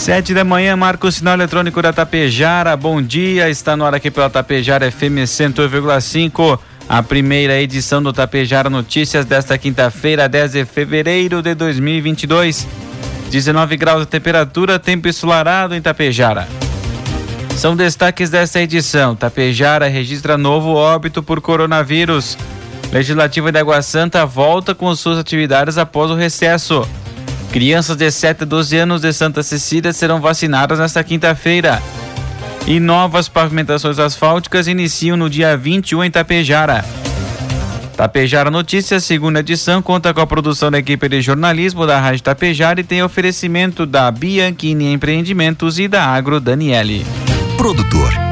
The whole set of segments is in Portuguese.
Sete da manhã, marca o sinal eletrônico da Tapejara. Bom dia, está no ar aqui pela Tapejara FM 100,5. A primeira edição do Tapejara Notícias desta quinta-feira, 10 de fevereiro de 2022. 19 graus de temperatura, tempo ensolarado em Tapejara. São destaques desta edição. Tapejara registra novo óbito por coronavírus. Legislativa de Água Santa volta com suas atividades após o recesso. Crianças de 7 a 12 anos de Santa Cecília serão vacinadas nesta quinta-feira. E novas pavimentações asfálticas iniciam no dia 21 em Tapejara. Tapejara Notícias, segunda edição, conta com a produção da equipe de jornalismo da Rádio Tapejara e tem oferecimento da Bianchini Empreendimentos e da Agro Daniele. Produtor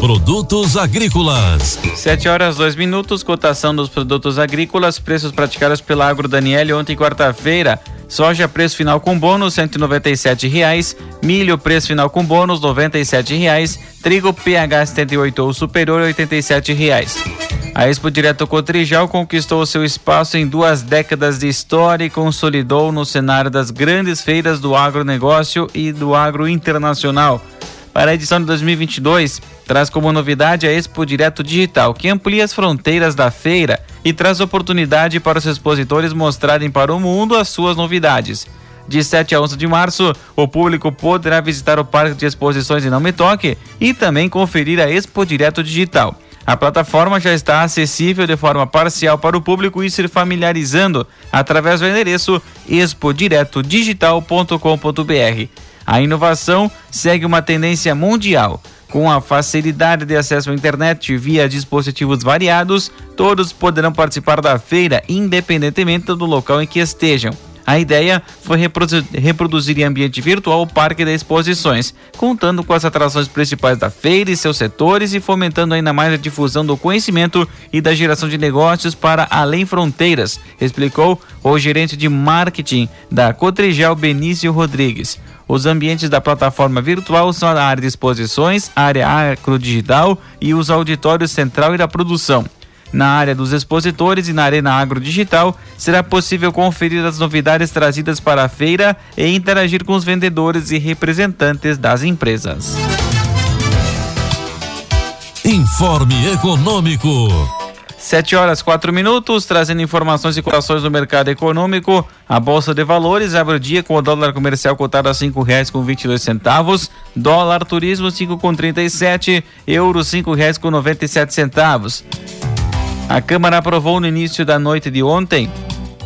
Produtos agrícolas. 7 horas 2 minutos, cotação dos produtos agrícolas, preços praticados pela Agro Daniele ontem quarta-feira. Soja preço final com bônus R$ reais, milho preço final com bônus R$ reais, trigo PH 78 ou superior R$ reais. A Expo Direto Cotrijal conquistou seu espaço em duas décadas de história e consolidou no cenário das grandes feiras do agronegócio e do agro internacional. Para a edição de 2022, traz como novidade a Expo Direto Digital, que amplia as fronteiras da feira e traz oportunidade para os expositores mostrarem para o mundo as suas novidades. De 7 a 11 de março, o público poderá visitar o Parque de Exposições em Não Me Toque e também conferir a Expo Direto Digital. A plataforma já está acessível de forma parcial para o público e se familiarizando através do endereço expodiretodigital.com.br. A inovação segue uma tendência mundial. Com a facilidade de acesso à internet via dispositivos variados, todos poderão participar da feira, independentemente do local em que estejam. A ideia foi reproduzir em ambiente virtual o Parque de Exposições, contando com as atrações principais da feira e seus setores e fomentando ainda mais a difusão do conhecimento e da geração de negócios para além fronteiras, explicou o gerente de marketing da Cotrigel Benício Rodrigues. Os ambientes da plataforma virtual são a área de exposições, a área agrodigital e os auditórios central e da produção. Na área dos expositores e na Arena Agro Digital, será possível conferir as novidades trazidas para a feira e interagir com os vendedores e representantes das empresas. Informe Econômico. 7 horas 4 minutos, trazendo informações e cotações do mercado econômico. A Bolsa de Valores abre o dia com o dólar comercial cotado a cinco reais com vinte centavos, dólar turismo cinco com trinta euro cinco reais com noventa centavos. A Câmara aprovou no início da noite de ontem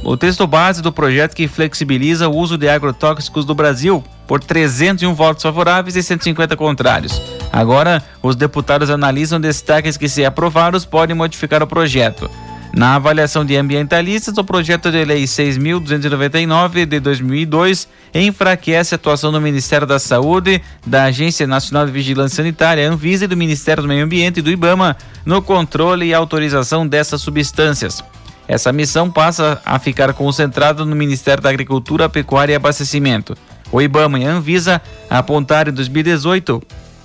o texto base do projeto que flexibiliza o uso de agrotóxicos do Brasil por 301 votos favoráveis e 150 contrários. Agora, os deputados analisam destaques que, se aprovados, podem modificar o projeto. Na avaliação de ambientalistas, o projeto de lei 6.299 de 2002 enfraquece a atuação do Ministério da Saúde, da Agência Nacional de Vigilância Sanitária, Anvisa e do Ministério do Meio Ambiente e do IBAMA no controle e autorização dessas substâncias. Essa missão passa a ficar concentrada no Ministério da Agricultura, Pecuária e Abastecimento. O IBAMA e a Anvisa apontaram em 2018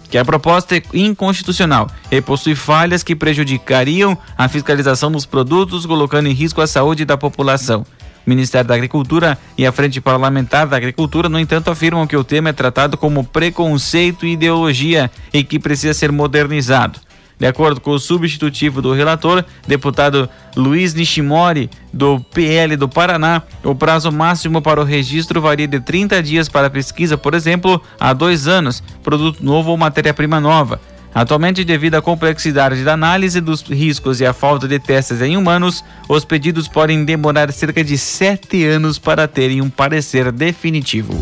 que a proposta é inconstitucional e possui falhas que prejudicariam a fiscalização dos produtos, colocando em risco a saúde da população. O Ministério da Agricultura e a Frente Parlamentar da Agricultura, no entanto, afirmam que o tema é tratado como preconceito e ideologia e que precisa ser modernizado. De acordo com o substitutivo do relator, deputado Luiz Nishimori, do PL do Paraná, o prazo máximo para o registro varia de 30 dias para pesquisa, por exemplo, a dois anos, produto novo ou matéria-prima nova. Atualmente, devido à complexidade da análise dos riscos e à falta de testes em humanos, os pedidos podem demorar cerca de sete anos para terem um parecer definitivo.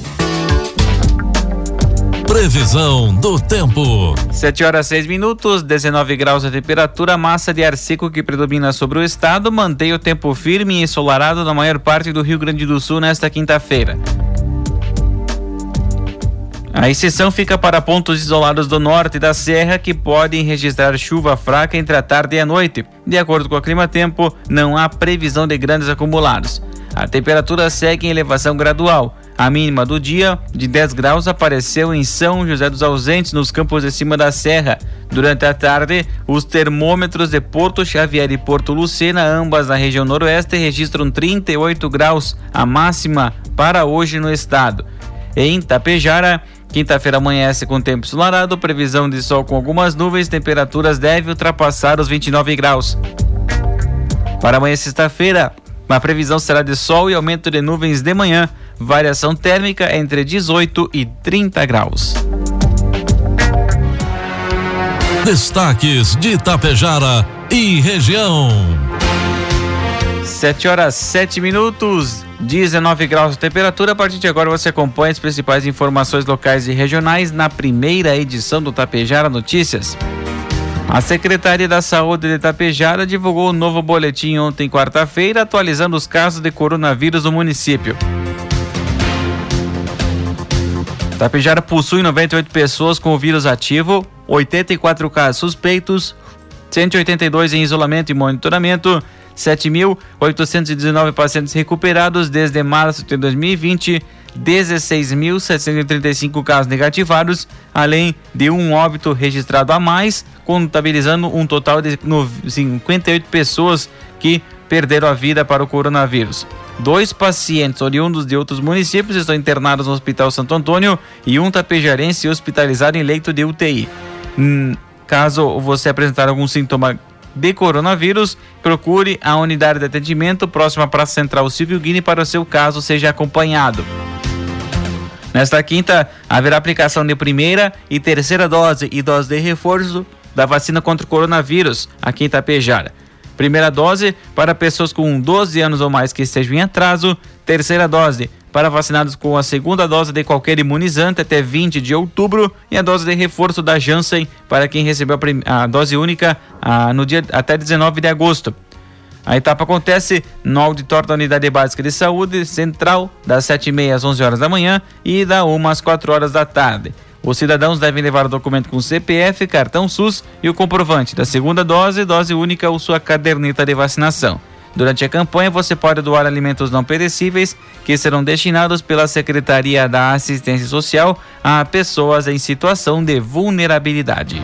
Previsão do tempo. 7 horas 6 minutos, 19 graus a temperatura, massa de ar seco que predomina sobre o estado mantém o tempo firme e ensolarado na maior parte do Rio Grande do Sul nesta quinta-feira. A exceção fica para pontos isolados do norte da serra que podem registrar chuva fraca entre a tarde e a noite. De acordo com o Clima Tempo, não há previsão de grandes acumulados. A temperatura segue em elevação gradual. A mínima do dia, de 10 graus, apareceu em São José dos Ausentes, nos campos de cima da serra. Durante a tarde, os termômetros de Porto Xavier e Porto Lucena, ambas na região noroeste, registram 38 graus, a máxima para hoje no estado. Em Tapejara, quinta-feira amanhece com tempo ensolarado, previsão de sol com algumas nuvens, temperaturas devem ultrapassar os 29 graus. Para amanhã, sexta-feira, a previsão será de sol e aumento de nuvens de manhã variação térmica entre 18 e 30 graus. Destaques de Itapejara e região. 7 horas 7 minutos, 19 graus de temperatura. A partir de agora você acompanha as principais informações locais e regionais na primeira edição do Tapejara Notícias. A Secretaria da Saúde de Itapejara divulgou um novo boletim ontem, quarta-feira, atualizando os casos de coronavírus no município. Tapejara possui 98 pessoas com o vírus ativo, 84 casos suspeitos, 182 em isolamento e monitoramento, 7.819 pacientes recuperados desde março de 2020, 16.735 casos negativados, além de um óbito registrado a mais, contabilizando um total de 58 pessoas que perderam a vida para o coronavírus. Dois pacientes oriundos de outros municípios estão internados no Hospital Santo Antônio e um tapejarense hospitalizado em leito de UTI. Hum, caso você apresentar algum sintoma de coronavírus, procure a unidade de atendimento próxima à Praça Central Silvio Guine para o seu caso seja acompanhado. Nesta quinta, haverá aplicação de primeira e terceira dose e dose de reforço da vacina contra o coronavírus aqui em Itapejara. Primeira dose para pessoas com 12 anos ou mais que estejam em atraso. Terceira dose para vacinados com a segunda dose de qualquer imunizante até 20 de outubro e a dose de reforço da Janssen para quem recebeu a, dose única a, no dia até 19 de agosto. A etapa acontece no auditório da Unidade Básica de Saúde Central, das 7h30 às 11 horas da manhã e da 1 às 4 horas da tarde. Os cidadãos devem levar o documento com CPF, cartão SUS e o comprovante da segunda dose, dose única ou sua caderneta de vacinação. Durante a campanha, você pode doar alimentos não perecíveis que serão destinados pela Secretaria da Assistência Social a pessoas em situação de vulnerabilidade.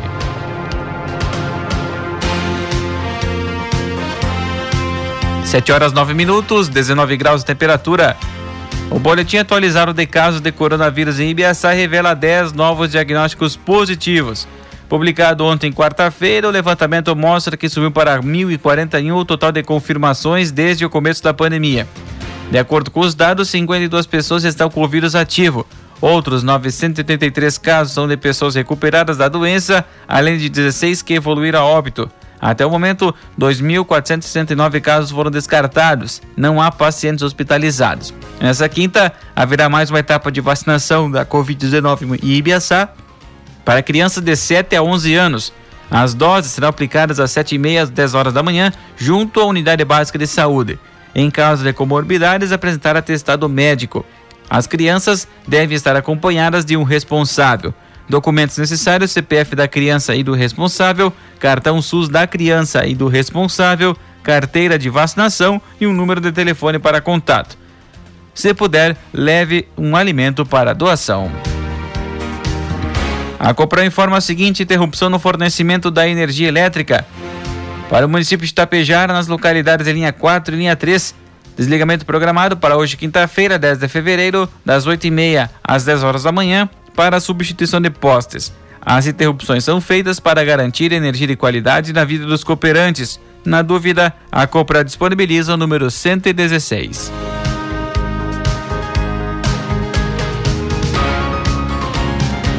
Sete horas nove minutos, 19 graus de temperatura. O boletim atualizado de casos de coronavírus em Ibiaçá revela 10 novos diagnósticos positivos. Publicado ontem, quarta-feira, o levantamento mostra que subiu para 1.041 o total de confirmações desde o começo da pandemia. De acordo com os dados, 52 pessoas estão com o vírus ativo. Outros 983 casos são de pessoas recuperadas da doença, além de 16 que evoluíram a óbito. Até o momento, 2.469 casos foram descartados. Não há pacientes hospitalizados. Nessa quinta, haverá mais uma etapa de vacinação da Covid-19 em Ibiaçá para crianças de 7 a 11 anos. As doses serão aplicadas às 7h30 às 10 horas da manhã, junto à unidade básica de saúde. Em caso de comorbidades, apresentar atestado médico. As crianças devem estar acompanhadas de um responsável. Documentos necessários: CPF da criança e do responsável, cartão SUS da criança e do responsável, carteira de vacinação e um número de telefone para contato. Se puder, leve um alimento para doação. A Copran informa a seguinte interrupção no fornecimento da energia elétrica para o município de Tapejara nas localidades de linha 4 e linha 3. Desligamento programado para hoje, quinta-feira, 10 de fevereiro, das 8h30 às 10 horas da manhã, para a substituição de postes. As interrupções são feitas para garantir energia de qualidade na vida dos cooperantes. Na dúvida, a Copra disponibiliza o número 116.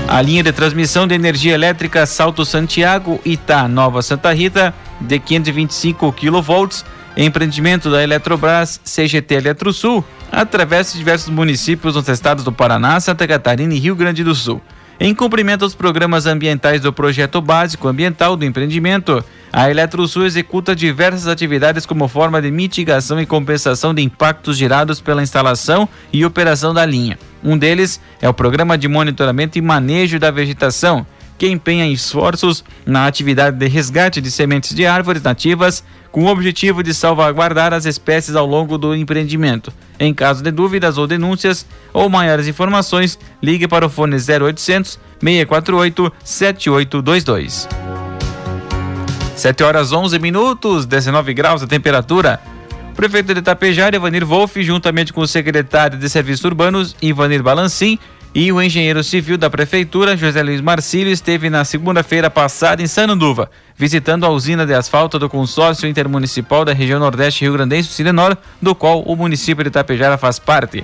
A linha de transmissão de energia elétrica Salto Santiago Itá Nova Santa Rita de 525 kV, empreendimento da Eletrobras CGT Eletrosul, atravessa diversos municípios nos estados do Paraná, Santa Catarina e Rio Grande do Sul. Em cumprimento aos programas ambientais do projeto básico ambiental do empreendimento, a Eletrosul executa diversas atividades como forma de mitigação e compensação de impactos gerados pela instalação e operação da linha. Um deles é o Programa de Monitoramento e Manejo da Vegetação, que empenha esforços na atividade de resgate de sementes de árvores nativas com o objetivo de salvaguardar as espécies ao longo do empreendimento. Em caso de dúvidas ou denúncias ou maiores informações, ligue para o fone 0800 648 7822. 7 horas 11 minutos, 19 graus a temperatura. O prefeito de Itapejara, Ivanir Wolff, juntamente com o secretário de Serviços Urbanos, Ivanir Balancim, e o engenheiro civil da prefeitura, José Luiz Marcílio, esteve na segunda-feira passada em Sananduva, visitando a usina de asfalto do consórcio intermunicipal da região Nordeste Rio Grandense, Silenor, do qual o município de Itapejara faz parte.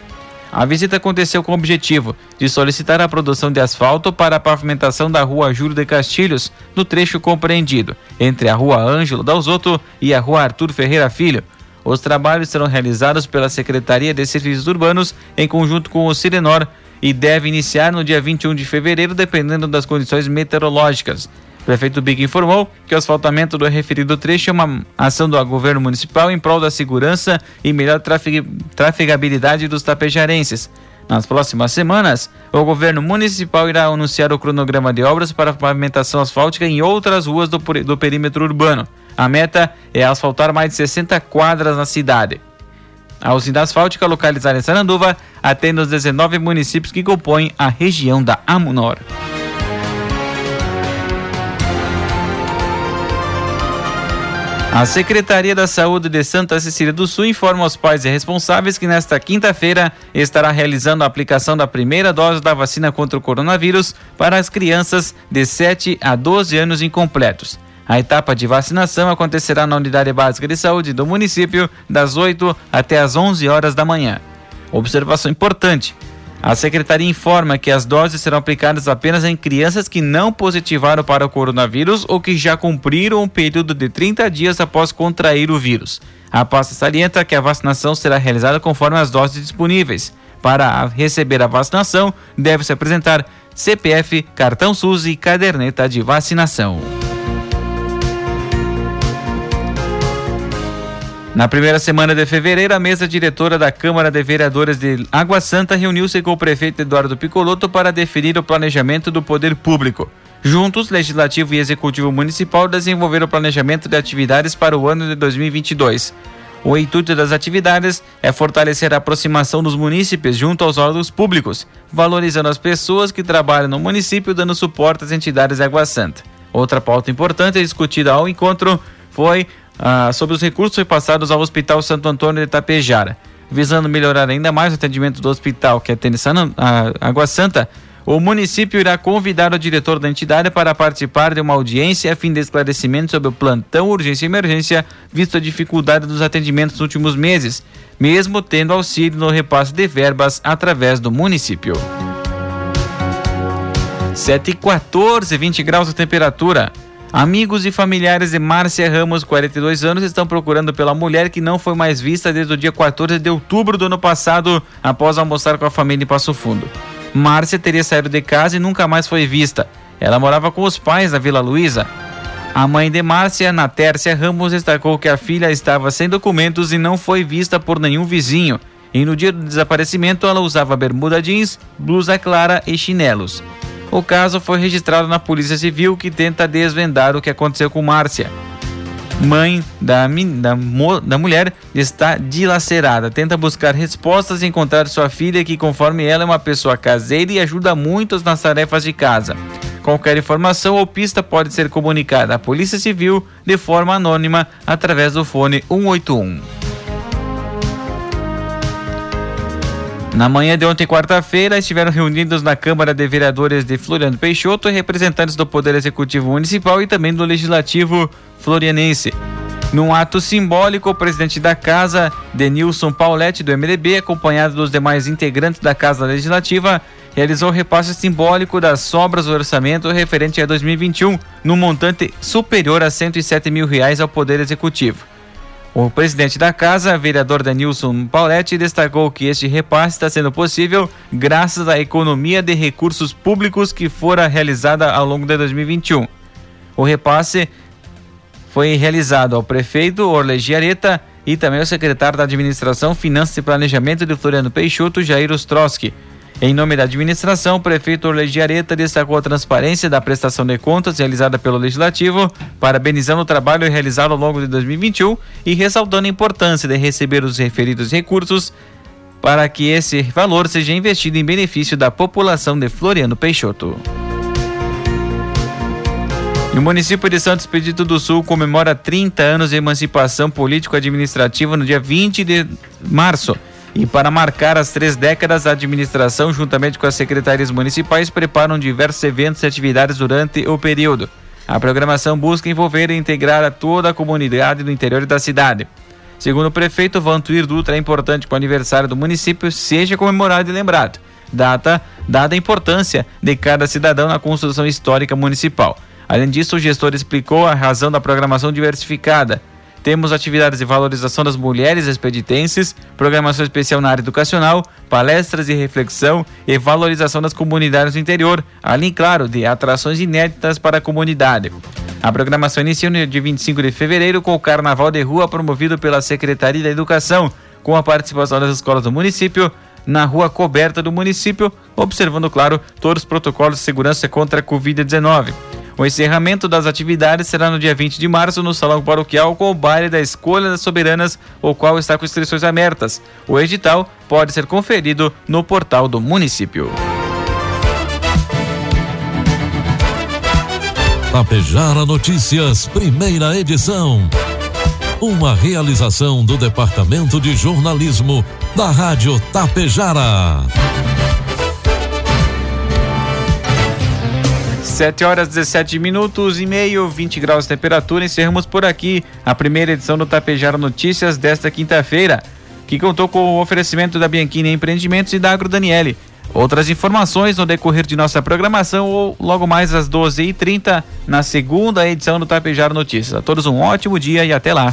A visita aconteceu com o objetivo de solicitar a produção de asfalto para a pavimentação da rua Júlio de Castilhos, no trecho compreendido entre a rua Ângelo Dalzotto e a rua Arthur Ferreira Filho. Os trabalhos serão realizados pela Secretaria de Serviços Urbanos em conjunto com o Sirenor e deve iniciar no dia 21 de fevereiro, dependendo das condições meteorológicas. Prefeito Big informou que o asfaltamento do referido trecho é uma ação do governo municipal em prol da segurança e melhor trafegabilidade dos tapejarenses. Nas próximas semanas, o governo municipal irá anunciar o cronograma de obras para pavimentação asfáltica em outras ruas do, do perímetro urbano. A meta é asfaltar mais de 60 quadras na cidade. A usina asfáltica localizada em Saranduva atende os 19 municípios que compõem a região da Amunor. A Secretaria da Saúde de Santa Cecília do Sul informa aos pais e responsáveis que nesta quinta-feira estará realizando a aplicação da primeira dose da vacina contra o coronavírus para as crianças de 7 a 12 anos incompletos. A etapa de vacinação acontecerá na Unidade Básica de Saúde do município das 8 até as 11 horas da manhã. Observação importante: a secretaria informa que as doses serão aplicadas apenas em crianças que não positivaram para o coronavírus ou que já cumpriram um período de 30 dias após contrair o vírus. A pasta salienta que a vacinação será realizada conforme as doses disponíveis. Para receber a vacinação, deve-se apresentar CPF, cartão SUS e caderneta de vacinação. Na primeira semana de fevereiro, a mesa diretora da Câmara de Vereadores de Água Santa reuniu-se com o prefeito Eduardo Picoloto para definir o planejamento do poder público. Juntos, Legislativo e Executivo Municipal desenvolveram o planejamento de atividades para o ano de 2022. O intuito das atividades é fortalecer a aproximação dos munícipes junto aos órgãos públicos, valorizando as pessoas que trabalham no município, dando suporte às entidades de Água Santa. Outra pauta importante discutida ao encontro foi ah, sobre os recursos repassados ao Hospital Santo Antônio de Itapejara. Visando melhorar ainda mais o atendimento do hospital que atende a Água Santa, o município irá convidar o diretor da entidade para participar de uma audiência a fim de esclarecimento sobre o plantão urgência e emergência, visto a dificuldade dos atendimentos nos últimos meses, mesmo tendo auxílio no repasse de verbas através do município. 7 e 14, 20 graus a temperatura. Amigos e familiares de Márcia Ramos, 42 anos, estão procurando pela mulher que não foi mais vista desde o dia 14 de outubro do ano passado, após almoçar com a família em Passo Fundo. Márcia teria saído de casa e nunca mais foi vista. Ela morava com os pais na Vila Luísa. A mãe de Márcia, Natércia Ramos, destacou que a filha estava sem documentos e não foi vista por nenhum vizinho. E no dia do desaparecimento, ela usava bermuda jeans, blusa clara e chinelos. O caso foi registrado na Polícia Civil, que tenta desvendar o que aconteceu com Márcia. Mãe da, da, da mulher está dilacerada, tenta buscar respostas e encontrar sua filha, que, conforme ela, é uma pessoa caseira e ajuda muitos nas tarefas de casa. Qualquer informação ou pista pode ser comunicada à Polícia Civil de forma anônima através do fone 181. Na manhã de ontem, quarta-feira, estiveram reunidos na Câmara de Vereadores de Floriano Peixoto representantes do Poder Executivo Municipal e também do Legislativo Florianense. Num ato simbólico, o presidente da casa, Denilson Pauletti, do MDB, acompanhado dos demais integrantes da Casa Legislativa, realizou o repasse simbólico das sobras do orçamento referente a 2021, num montante superior a 107 mil reais ao Poder Executivo. O presidente da casa, vereador Danilson Pauletti, destacou que este repasse está sendo possível graças à economia de recursos públicos que fora realizada ao longo de 2021. O repasse foi realizado ao prefeito Orlegi Areta e também ao secretário da Administração, Finanças e Planejamento de Floriano Peixoto, Jair Ostrowski. Em nome da administração, o prefeito Orlegi Areta destacou a transparência da prestação de contas realizada pelo Legislativo, parabenizando o trabalho realizado ao longo de 2021 e ressaltando a importância de receber os referidos recursos para que esse valor seja investido em benefício da população de Floriano Peixoto. E o município de Santos Expedito do Sul comemora 30 anos de emancipação político-administrativa no dia 20 de março. E para marcar as três décadas, a administração, juntamente com as secretarias municipais, preparam diversos eventos e atividades durante o período. A programação busca envolver e integrar a toda a comunidade do interior da cidade. Segundo o prefeito Vantuir Dutra, é importante que o aniversário do município seja comemorado e lembrado, data dada a importância de cada cidadão na construção histórica municipal. Além disso, o gestor explicou a razão da programação diversificada, temos atividades de valorização das mulheres expeditenses, programação especial na área educacional, palestras de reflexão e valorização das comunidades do interior, além, claro, de atrações inéditas para a comunidade. A programação inicia no dia 25 de fevereiro com o Carnaval de Rua promovido pela Secretaria da Educação, com a participação das escolas do município, na rua coberta do município, observando, claro, todos os protocolos de segurança contra a Covid-19. O encerramento das atividades será no dia 20 de março no Salão Paroquial com o baile da Escolha das Soberanas, o qual está com inscrições abertas. O edital pode ser conferido no portal do município. Tapejara Notícias, primeira edição. Uma realização do Departamento de Jornalismo da Rádio Tapejara. 7 horas 17 minutos e meio, 20 graus de temperatura. Encerramos por aqui a primeira edição do Tapejara Notícias desta quinta-feira, que contou com o oferecimento da Bianchini Empreendimentos e da Agro Daniele. Outras informações no decorrer de nossa programação ou logo mais às 12h30 na segunda edição do Tapejara Notícias. A todos um ótimo dia e até lá.